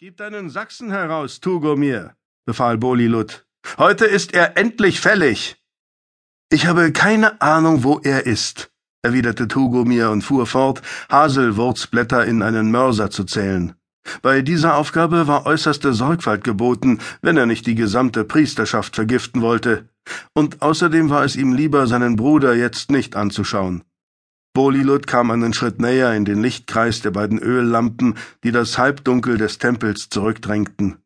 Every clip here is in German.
Gib deinen Sachsen heraus, Tugomir, befahl Bolilut. Heute ist er endlich fällig. Ich habe keine Ahnung, wo er ist, erwiderte Tugomir und fuhr fort, Haselwurzblätter in einen Mörser zu zählen. Bei dieser Aufgabe war äußerste Sorgfalt geboten, wenn er nicht die gesamte Priesterschaft vergiften wollte, und außerdem war es ihm lieber, seinen Bruder jetzt nicht anzuschauen. Bolilut kam einen Schritt näher in den Lichtkreis der beiden Öllampen, die das Halbdunkel des Tempels zurückdrängten.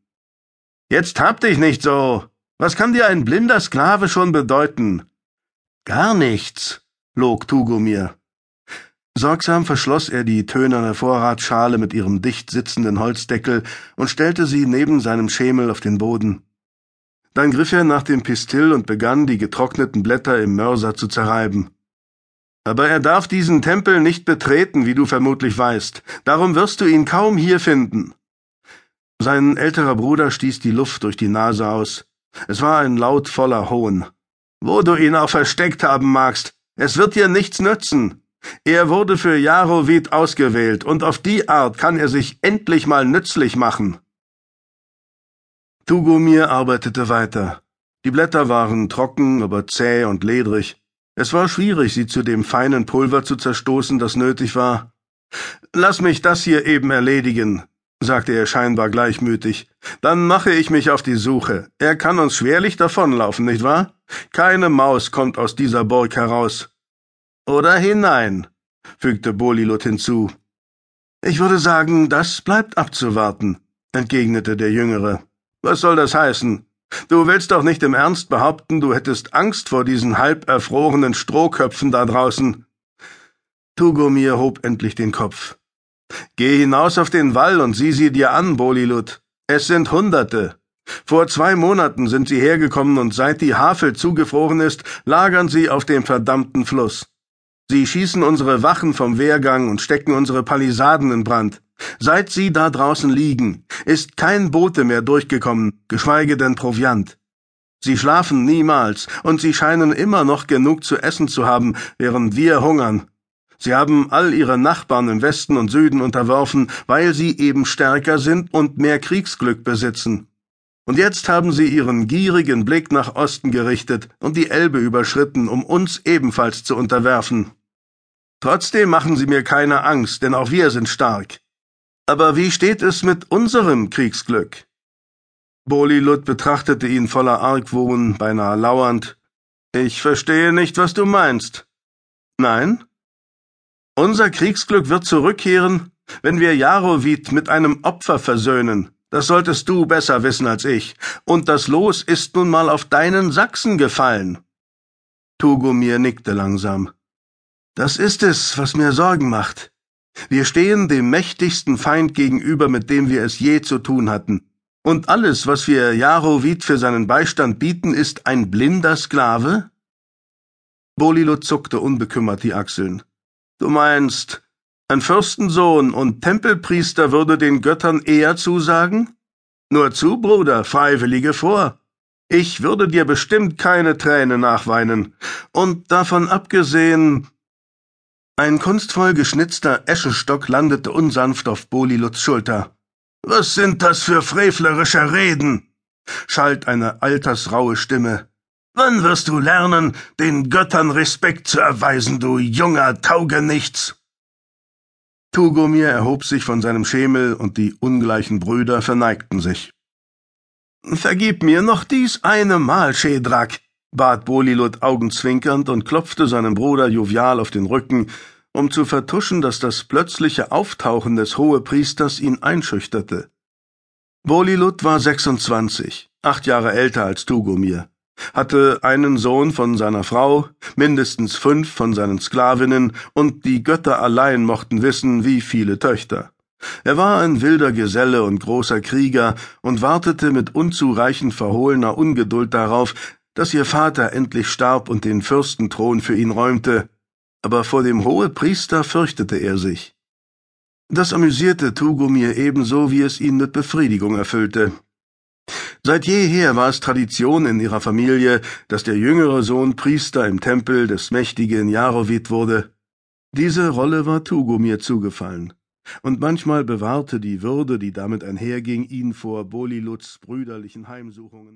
Jetzt hab dich nicht so. Was kann dir ein blinder Sklave schon bedeuten? Gar nichts, log Tugomir. Sorgsam verschloss er die tönerne Vorratsschale mit ihrem dicht sitzenden Holzdeckel und stellte sie neben seinem Schemel auf den Boden. Dann griff er nach dem Pistill und begann, die getrockneten Blätter im Mörser zu zerreiben. Aber er darf diesen Tempel nicht betreten, wie du vermutlich weißt. Darum wirst du ihn kaum hier finden. Sein älterer Bruder stieß die Luft durch die Nase aus. Es war ein Laut voller Hohn. Wo du ihn auch versteckt haben magst, es wird dir nichts nützen. Er wurde für Jarowid ausgewählt, und auf die Art kann er sich endlich mal nützlich machen. Tugomir arbeitete weiter. Die Blätter waren trocken, aber zäh und ledrig. Es war schwierig, sie zu dem feinen Pulver zu zerstoßen, das nötig war. Lass mich das hier eben erledigen, sagte er scheinbar gleichmütig. Dann mache ich mich auf die Suche. Er kann uns schwerlich davonlaufen, nicht wahr? Keine Maus kommt aus dieser Burg heraus. Oder hinein, fügte Bolilot hinzu. Ich würde sagen, das bleibt abzuwarten, entgegnete der Jüngere. Was soll das heißen? Du willst doch nicht im Ernst behaupten, du hättest Angst vor diesen halb erfrorenen Strohköpfen da draußen. Tugomir hob endlich den Kopf. Geh hinaus auf den Wall und sieh sie dir an, Bolilut. Es sind Hunderte. Vor zwei Monaten sind sie hergekommen und seit die Havel zugefroren ist, lagern sie auf dem verdammten Fluss. Sie schießen unsere Wachen vom Wehrgang und stecken unsere Palisaden in Brand. Seit Sie da draußen liegen, ist kein Bote mehr durchgekommen, geschweige denn Proviant. Sie schlafen niemals, und Sie scheinen immer noch genug zu essen zu haben, während wir hungern. Sie haben all Ihre Nachbarn im Westen und Süden unterworfen, weil Sie eben stärker sind und mehr Kriegsglück besitzen. Und jetzt haben Sie Ihren gierigen Blick nach Osten gerichtet und die Elbe überschritten, um uns ebenfalls zu unterwerfen. Trotzdem machen Sie mir keine Angst, denn auch wir sind stark. Aber wie steht es mit unserem Kriegsglück? Bolilut betrachtete ihn voller Argwohn, beinahe lauernd. Ich verstehe nicht, was du meinst. Nein? Unser Kriegsglück wird zurückkehren, wenn wir Jarowid mit einem Opfer versöhnen. Das solltest du besser wissen als ich. Und das Los ist nun mal auf deinen Sachsen gefallen. Tugomir nickte langsam. Das ist es, was mir Sorgen macht. Wir stehen dem mächtigsten Feind gegenüber, mit dem wir es je zu tun hatten. Und alles, was wir Jarowid für seinen Beistand bieten, ist ein blinder Sklave? Bolilo zuckte unbekümmert die Achseln. Du meinst, ein Fürstensohn und Tempelpriester würde den Göttern eher zusagen? Nur zu, Bruder, freiwillige vor. Ich würde dir bestimmt keine Träne nachweinen. Und davon abgesehen, ein kunstvoll geschnitzter Eschenstock landete unsanft auf Boliluts Schulter. Was sind das für frevlerische Reden? schallt eine altersraue Stimme. Wann wirst du lernen, den Göttern Respekt zu erweisen, du junger Taugenichts? Tugomir erhob sich von seinem Schemel und die ungleichen Brüder verneigten sich. Vergib mir noch dies eine Mal, Schedrak, bat Bolilut augenzwinkernd und klopfte seinem Bruder jovial auf den Rücken, um zu vertuschen, dass das plötzliche Auftauchen des Hohepriesters ihn einschüchterte. Bolilut war 26, acht Jahre älter als Tugomir, hatte einen Sohn von seiner Frau, mindestens fünf von seinen Sklavinnen, und die Götter allein mochten wissen, wie viele Töchter. Er war ein wilder Geselle und großer Krieger und wartete mit unzureichend verhohlener Ungeduld darauf, dass ihr Vater endlich starb und den Fürstenthron für ihn räumte, aber vor dem Hohepriester fürchtete er sich. Das amüsierte Tugomir ebenso, wie es ihn mit Befriedigung erfüllte. Seit jeher war es Tradition in ihrer Familie, dass der jüngere Sohn Priester im Tempel des mächtigen Jarowid wurde. Diese Rolle war Tugomir zugefallen. Und manchmal bewahrte die Würde, die damit einherging, ihn vor Boliluts brüderlichen Heimsuchungen.